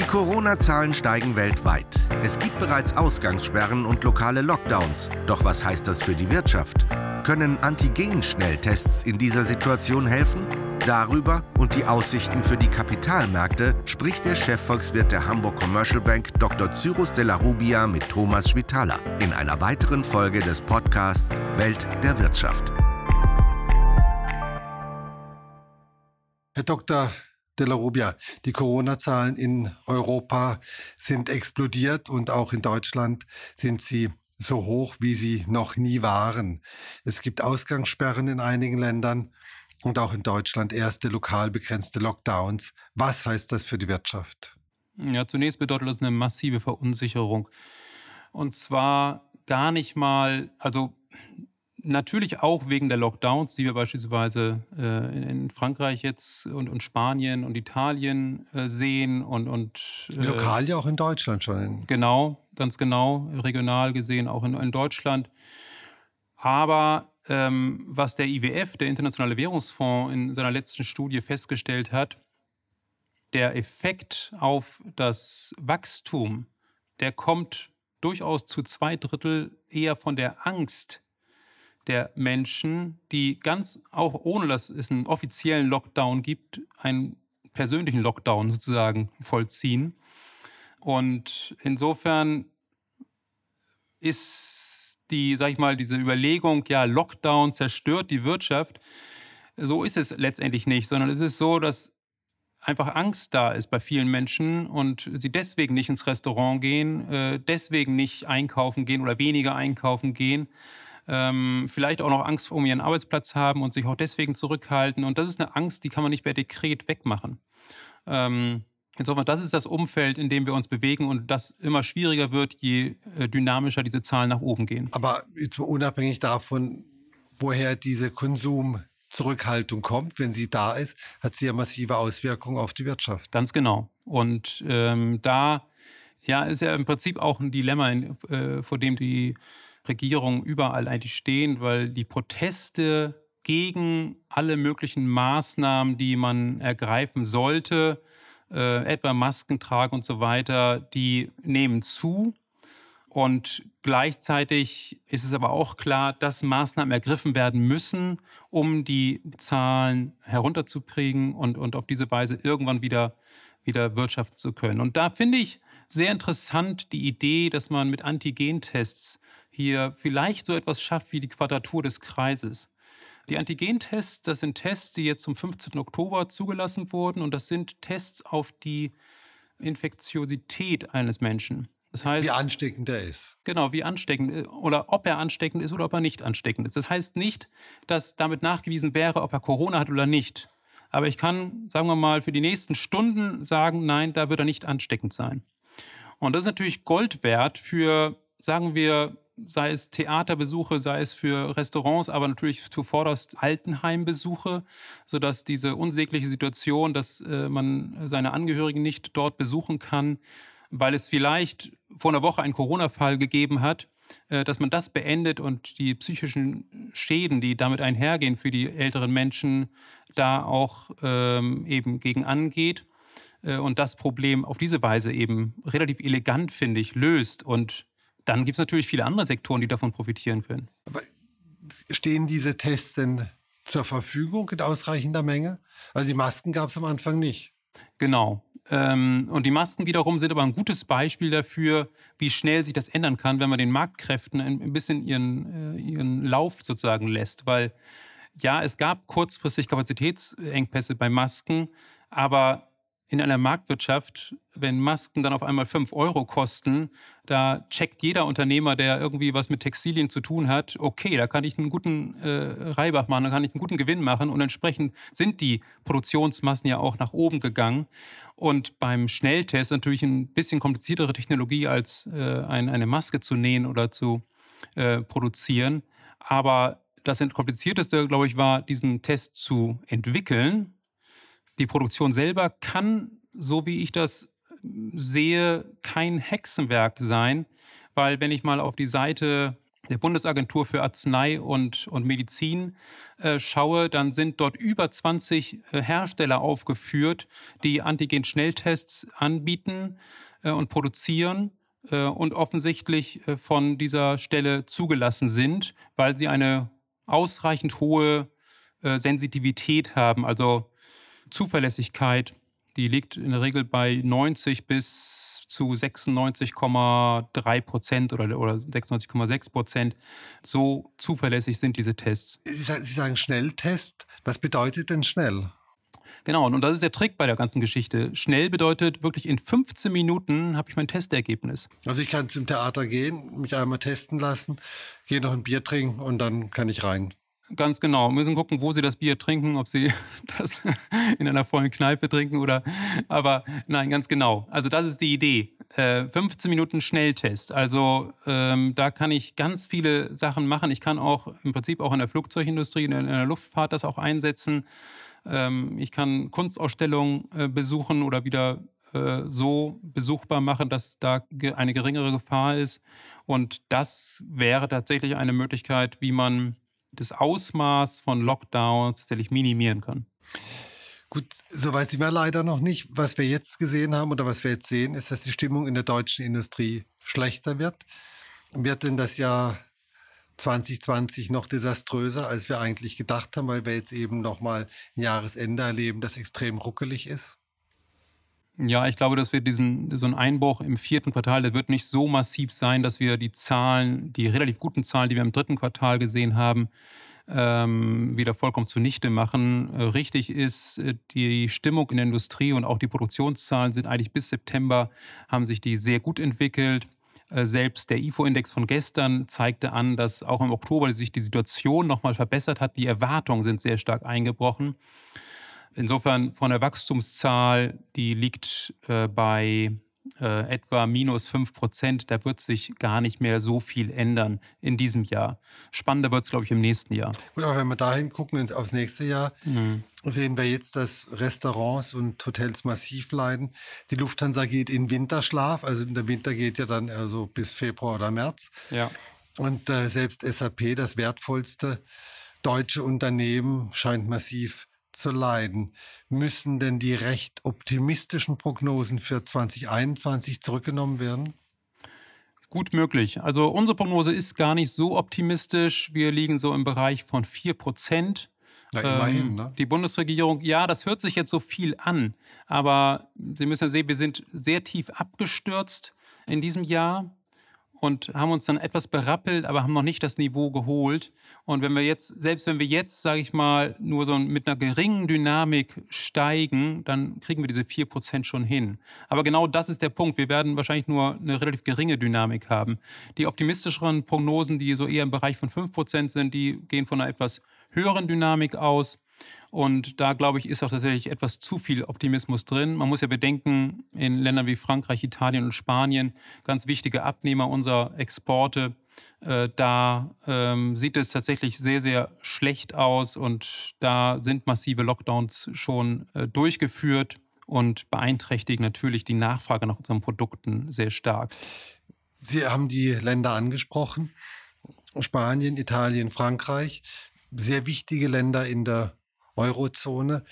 Die Corona-Zahlen steigen weltweit. Es gibt bereits Ausgangssperren und lokale Lockdowns. Doch was heißt das für die Wirtschaft? Können Antigen-Schnelltests in dieser Situation helfen? Darüber und die Aussichten für die Kapitalmärkte spricht der Chefvolkswirt der Hamburg Commercial Bank Dr. Cyrus de la Rubia mit Thomas Schwitaler in einer weiteren Folge des Podcasts Welt der Wirtschaft. Herr Dr. de la Rubia, die Corona-Zahlen in Europa sind explodiert und auch in Deutschland sind sie so hoch, wie sie noch nie waren. Es gibt Ausgangssperren in einigen Ländern und auch in Deutschland erste lokal begrenzte Lockdowns. Was heißt das für die Wirtschaft? Ja, zunächst bedeutet das eine massive Verunsicherung. Und zwar gar nicht mal, also natürlich auch wegen der Lockdowns, die wir beispielsweise äh, in, in, Frankreich jetzt und, und, Spanien und Italien äh, sehen und, und äh, lokal ja auch in Deutschland schon. Genau, ganz genau, regional gesehen auch in, in Deutschland. Aber ähm, was der IWF, der Internationale Währungsfonds, in seiner letzten Studie festgestellt hat, der Effekt auf das Wachstum, der kommt durchaus zu zwei Drittel eher von der Angst der Menschen, die ganz, auch ohne dass es einen offiziellen Lockdown gibt, einen persönlichen Lockdown sozusagen vollziehen. Und insofern ist die, sag ich mal, diese Überlegung, ja, Lockdown zerstört die Wirtschaft, so ist es letztendlich nicht, sondern es ist so, dass einfach Angst da ist bei vielen Menschen und sie deswegen nicht ins Restaurant gehen, äh, deswegen nicht einkaufen gehen oder weniger einkaufen gehen, ähm, vielleicht auch noch Angst um ihren Arbeitsplatz haben und sich auch deswegen zurückhalten. Und das ist eine Angst, die kann man nicht per Dekret wegmachen. Ähm, Insofern, das ist das Umfeld, in dem wir uns bewegen und das immer schwieriger wird, je äh, dynamischer diese Zahlen nach oben gehen. Aber jetzt mal unabhängig davon, woher diese Konsumzurückhaltung kommt, wenn sie da ist, hat sie ja massive Auswirkungen auf die Wirtschaft. Ganz genau. Und ähm, da ja, ist ja im Prinzip auch ein Dilemma, äh, vor dem die Regierungen überall eigentlich stehen, weil die Proteste gegen alle möglichen Maßnahmen, die man ergreifen sollte, äh, etwa Masken tragen und so weiter, die nehmen zu. Und gleichzeitig ist es aber auch klar, dass Maßnahmen ergriffen werden müssen, um die Zahlen herunterzukriegen und, und auf diese Weise irgendwann wieder, wieder wirtschaften zu können. Und da finde ich sehr interessant die Idee, dass man mit Antigentests hier vielleicht so etwas schafft wie die Quadratur des Kreises. Die Antigentests, das sind Tests, die jetzt zum 15. Oktober zugelassen wurden und das sind Tests auf die Infektiosität eines Menschen. Das heißt, wie ansteckend er ist. Genau, wie ansteckend äh, oder ob er ansteckend ist oder ob er nicht ansteckend ist. Das heißt nicht, dass damit nachgewiesen wäre, ob er Corona hat oder nicht. Aber ich kann, sagen wir mal, für die nächsten Stunden sagen, nein, da wird er nicht ansteckend sein. Und das ist natürlich Gold wert für, sagen wir, sei es Theaterbesuche, sei es für Restaurants, aber natürlich zuvorderst Altenheimbesuche, sodass diese unsägliche Situation, dass äh, man seine Angehörigen nicht dort besuchen kann, weil es vielleicht vor einer Woche einen Corona-Fall gegeben hat, äh, dass man das beendet und die psychischen Schäden, die damit einhergehen für die älteren Menschen, da auch ähm, eben gegen angeht äh, und das Problem auf diese Weise eben relativ elegant, finde ich, löst und dann gibt es natürlich viele andere Sektoren, die davon profitieren können. Aber stehen diese Tests denn zur Verfügung in ausreichender Menge? Also die Masken gab es am Anfang nicht. Genau. Ähm, und die Masken wiederum sind aber ein gutes Beispiel dafür, wie schnell sich das ändern kann, wenn man den Marktkräften ein bisschen ihren, äh, ihren Lauf sozusagen lässt. Weil ja, es gab kurzfristig Kapazitätsengpässe bei Masken, aber in einer Marktwirtschaft, wenn Masken dann auf einmal 5 Euro kosten, da checkt jeder Unternehmer, der irgendwie was mit Textilien zu tun hat, okay, da kann ich einen guten äh, Reibach machen, da kann ich einen guten Gewinn machen und entsprechend sind die Produktionsmassen ja auch nach oben gegangen. Und beim Schnelltest natürlich ein bisschen kompliziertere Technologie als äh, ein, eine Maske zu nähen oder zu äh, produzieren. Aber das komplizierteste, glaube ich, war, diesen Test zu entwickeln die Produktion selber kann, so wie ich das sehe, kein Hexenwerk sein, weil wenn ich mal auf die Seite der Bundesagentur für Arznei und, und Medizin äh, schaue, dann sind dort über 20 äh, Hersteller aufgeführt, die Antigen-Schnelltests anbieten äh, und produzieren äh, und offensichtlich äh, von dieser Stelle zugelassen sind, weil sie eine ausreichend hohe Sensitivität haben, also Zuverlässigkeit die liegt in der Regel bei 90 bis zu 96,3 Prozent oder, oder 96,6 Prozent. So zuverlässig sind diese Tests. Sie sagen Schnelltest. Was bedeutet denn schnell? Genau, und das ist der Trick bei der ganzen Geschichte. Schnell bedeutet wirklich in 15 Minuten habe ich mein Testergebnis. Also ich kann zum Theater gehen, mich einmal testen lassen, gehe noch ein Bier trinken und dann kann ich rein. Ganz genau. Müssen gucken, wo sie das Bier trinken, ob sie das in einer vollen Kneipe trinken oder. Aber nein, ganz genau. Also, das ist die Idee. Äh, 15 Minuten Schnelltest. Also, ähm, da kann ich ganz viele Sachen machen. Ich kann auch im Prinzip auch in der Flugzeugindustrie, in der Luftfahrt das auch einsetzen. Ähm, ich kann Kunstausstellungen äh, besuchen oder wieder äh, so besuchbar machen, dass da eine geringere Gefahr ist. Und das wäre tatsächlich eine Möglichkeit, wie man das Ausmaß von Lockdowns tatsächlich minimieren kann. Gut, soweit sind wir leider noch nicht. Was wir jetzt gesehen haben oder was wir jetzt sehen, ist, dass die Stimmung in der deutschen Industrie schlechter wird. Wird denn das Jahr 2020 noch desaströser, als wir eigentlich gedacht haben, weil wir jetzt eben noch mal ein Jahresende erleben, das extrem ruckelig ist? Ja, ich glaube, dass wir diesen, so einen Einbruch im vierten Quartal, der wird nicht so massiv sein, dass wir die Zahlen, die relativ guten Zahlen, die wir im dritten Quartal gesehen haben, ähm, wieder vollkommen zunichte machen. Äh, richtig ist, äh, die Stimmung in der Industrie und auch die Produktionszahlen sind eigentlich bis September, haben sich die sehr gut entwickelt. Äh, selbst der IFO-Index von gestern zeigte an, dass auch im Oktober sich die Situation nochmal verbessert hat. Die Erwartungen sind sehr stark eingebrochen. Insofern von der Wachstumszahl, die liegt äh, bei äh, etwa minus 5 Prozent. Da wird sich gar nicht mehr so viel ändern in diesem Jahr. Spannender wird es, glaube ich, im nächsten Jahr. Gut, aber wenn wir dahin gucken aufs nächste Jahr, mhm. sehen wir jetzt, dass Restaurants und Hotels massiv leiden. Die Lufthansa geht in Winterschlaf, also der Winter geht ja dann also bis Februar oder März. Ja. Und äh, selbst SAP, das wertvollste deutsche Unternehmen, scheint massiv zu leiden. Müssen denn die recht optimistischen Prognosen für 2021 zurückgenommen werden? Gut möglich. Also unsere Prognose ist gar nicht so optimistisch. Wir liegen so im Bereich von 4 Prozent. Ja, immerhin, ähm, ne? Die Bundesregierung, ja, das hört sich jetzt so viel an, aber Sie müssen ja sehen, wir sind sehr tief abgestürzt in diesem Jahr und haben uns dann etwas berappelt, aber haben noch nicht das Niveau geholt. Und wenn wir jetzt, selbst wenn wir jetzt, sage ich mal, nur so mit einer geringen Dynamik steigen, dann kriegen wir diese 4% schon hin. Aber genau das ist der Punkt. Wir werden wahrscheinlich nur eine relativ geringe Dynamik haben. Die optimistischeren Prognosen, die so eher im Bereich von 5% sind, die gehen von einer etwas höheren Dynamik aus. Und da, glaube ich, ist auch tatsächlich etwas zu viel Optimismus drin. Man muss ja bedenken, in Ländern wie Frankreich, Italien und Spanien, ganz wichtige Abnehmer unserer Exporte, äh, da ähm, sieht es tatsächlich sehr, sehr schlecht aus und da sind massive Lockdowns schon äh, durchgeführt und beeinträchtigen natürlich die Nachfrage nach unseren Produkten sehr stark. Sie haben die Länder angesprochen. Spanien, Italien, Frankreich, sehr wichtige Länder in der Eurozone,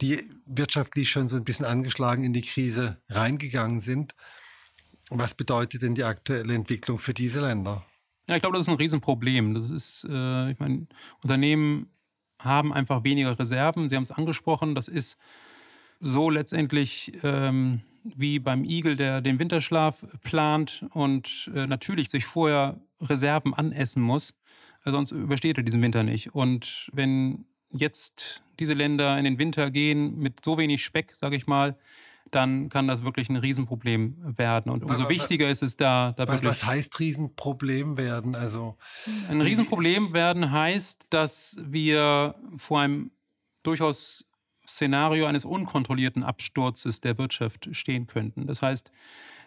die wirtschaftlich schon so ein bisschen angeschlagen in die Krise reingegangen sind. Was bedeutet denn die aktuelle Entwicklung für diese Länder? Ja, ich glaube, das ist ein Riesenproblem. Das ist, äh, ich meine, Unternehmen haben einfach weniger Reserven. Sie haben es angesprochen, das ist so letztendlich ähm, wie beim Igel, der den Winterschlaf plant und äh, natürlich sich vorher Reserven anessen muss, sonst übersteht er diesen Winter nicht. Und wenn jetzt diese Länder in den Winter gehen mit so wenig Speck, sage ich mal, dann kann das wirklich ein Riesenproblem werden. Und umso was, wichtiger ist es da, da was, was heißt Riesenproblem werden? Also ein Riesenproblem werden heißt, dass wir vor einem durchaus Szenario eines unkontrollierten Absturzes der Wirtschaft stehen könnten. Das heißt,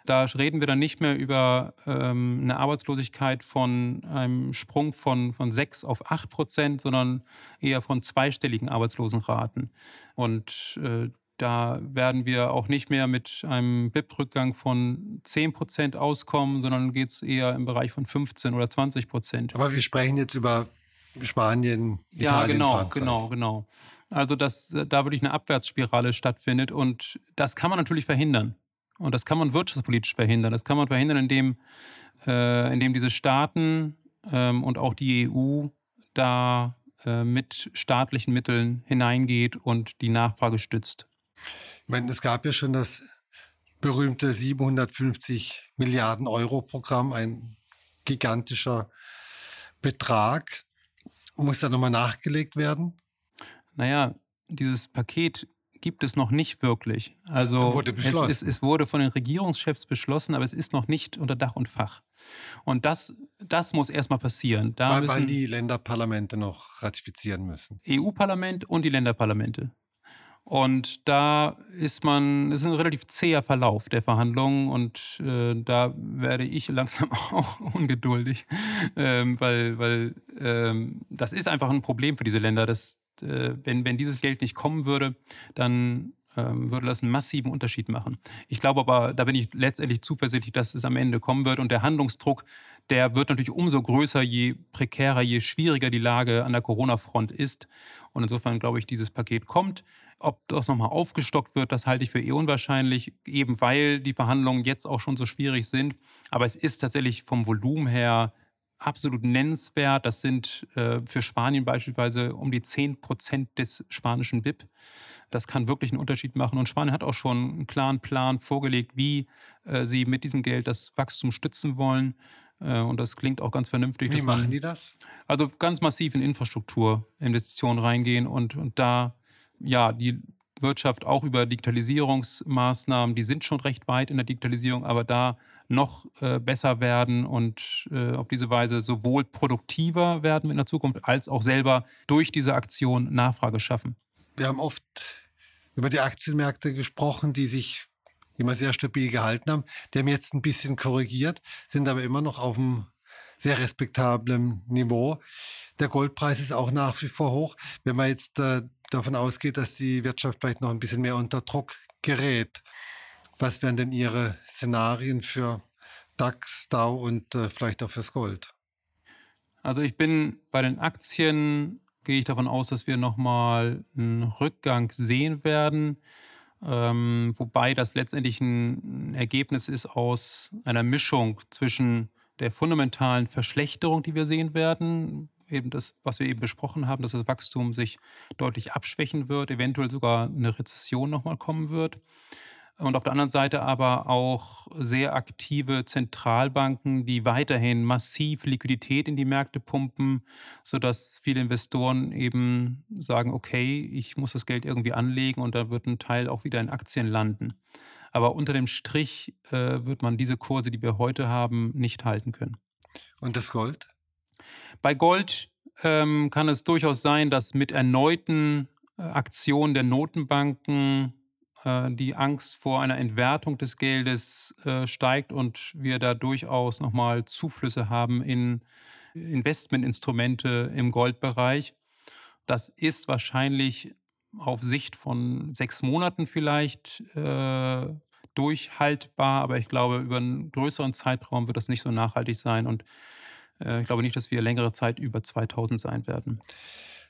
da reden wir dann nicht mehr über ähm, eine Arbeitslosigkeit von einem Sprung von, von 6 auf 8 Prozent, sondern eher von zweistelligen Arbeitslosenraten. Und äh, da werden wir auch nicht mehr mit einem BIP-Rückgang von 10 Prozent auskommen, sondern geht es eher im Bereich von 15 oder 20 Prozent. Aber wir sprechen jetzt über Spanien, Italien, ja, genau, Frankreich. genau, genau. Also dass da wirklich eine Abwärtsspirale stattfindet und das kann man natürlich verhindern. Und das kann man wirtschaftspolitisch verhindern. Das kann man verhindern, indem, äh, indem diese Staaten ähm, und auch die EU da äh, mit staatlichen Mitteln hineingeht und die Nachfrage stützt. Ich meine, es gab ja schon das berühmte 750 Milliarden Euro Programm, ein gigantischer Betrag. Muss da nochmal nachgelegt werden? Naja, dieses Paket gibt es noch nicht wirklich. Also wurde. Es, es, es, wurde von den Regierungschefs beschlossen, aber es ist noch nicht unter Dach und Fach. Und das, das muss erstmal passieren. Da weil, weil die Länderparlamente noch ratifizieren müssen. EU-Parlament und die Länderparlamente. Und da ist man, es ist ein relativ zäher Verlauf der Verhandlungen und äh, da werde ich langsam auch ungeduldig, ähm, weil, weil ähm, das ist einfach ein Problem für diese Länder. Das, äh, wenn, wenn dieses Geld nicht kommen würde, dann ähm, würde das einen massiven Unterschied machen. Ich glaube aber, da bin ich letztendlich zuversichtlich, dass es am Ende kommen wird. Und der Handlungsdruck, der wird natürlich umso größer, je prekärer, je schwieriger die Lage an der Corona-Front ist. Und insofern glaube ich, dieses Paket kommt. Ob das nochmal aufgestockt wird, das halte ich für eh unwahrscheinlich, eben weil die Verhandlungen jetzt auch schon so schwierig sind. Aber es ist tatsächlich vom Volumen her absolut nennenswert. Das sind äh, für Spanien beispielsweise um die 10 Prozent des spanischen BIP. Das kann wirklich einen Unterschied machen. Und Spanien hat auch schon einen klaren Plan vorgelegt, wie äh, sie mit diesem Geld das Wachstum stützen wollen. Äh, und das klingt auch ganz vernünftig. Wie machen die das? Also ganz massiv in Infrastrukturinvestitionen reingehen und, und da ja die Wirtschaft auch über Digitalisierungsmaßnahmen, die sind schon recht weit in der Digitalisierung, aber da noch äh, besser werden und äh, auf diese Weise sowohl produktiver werden in der Zukunft als auch selber durch diese Aktion Nachfrage schaffen. Wir haben oft über die Aktienmärkte gesprochen, die sich immer sehr stabil gehalten haben. Die haben jetzt ein bisschen korrigiert, sind aber immer noch auf einem sehr respektablen Niveau. Der Goldpreis ist auch nach wie vor hoch. Wenn man jetzt äh, davon ausgeht, dass die Wirtschaft vielleicht noch ein bisschen mehr unter Druck gerät, was wären denn Ihre Szenarien für DAX, Dow und äh, vielleicht auch fürs Gold? Also ich bin bei den Aktien, gehe ich davon aus, dass wir nochmal einen Rückgang sehen werden. Ähm, wobei das letztendlich ein Ergebnis ist aus einer Mischung zwischen der fundamentalen Verschlechterung, die wir sehen werden, eben das, was wir eben besprochen haben, dass das Wachstum sich deutlich abschwächen wird, eventuell sogar eine Rezession nochmal kommen wird. Und auf der anderen Seite aber auch sehr aktive Zentralbanken, die weiterhin massiv Liquidität in die Märkte pumpen, sodass viele Investoren eben sagen, okay, ich muss das Geld irgendwie anlegen und da wird ein Teil auch wieder in Aktien landen. Aber unter dem Strich äh, wird man diese Kurse, die wir heute haben, nicht halten können. Und das Gold? Bei Gold ähm, kann es durchaus sein, dass mit erneuten äh, Aktionen der Notenbanken äh, die Angst vor einer Entwertung des Geldes äh, steigt und wir da durchaus nochmal Zuflüsse haben in Investmentinstrumente im Goldbereich. Das ist wahrscheinlich auf Sicht von sechs Monaten vielleicht äh, durchhaltbar, aber ich glaube, über einen größeren Zeitraum wird das nicht so nachhaltig sein und ich glaube nicht, dass wir längere Zeit über 2000 sein werden.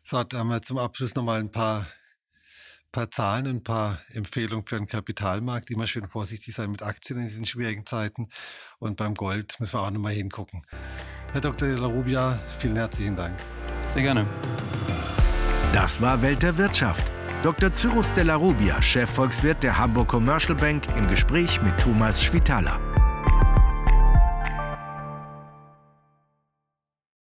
So, da haben wir zum Abschluss nochmal ein paar, paar Zahlen und ein paar Empfehlungen für den Kapitalmarkt. Immer schön vorsichtig sein mit Aktien in diesen schwierigen Zeiten. Und beim Gold müssen wir auch nochmal hingucken. Herr Dr. De La Rubia, vielen herzlichen Dank. Sehr gerne. Das war Welt der Wirtschaft. Dr. Cyrus de la Rubia, Chefvolkswirt der Hamburg Commercial Bank, im Gespräch mit Thomas Schwitaler.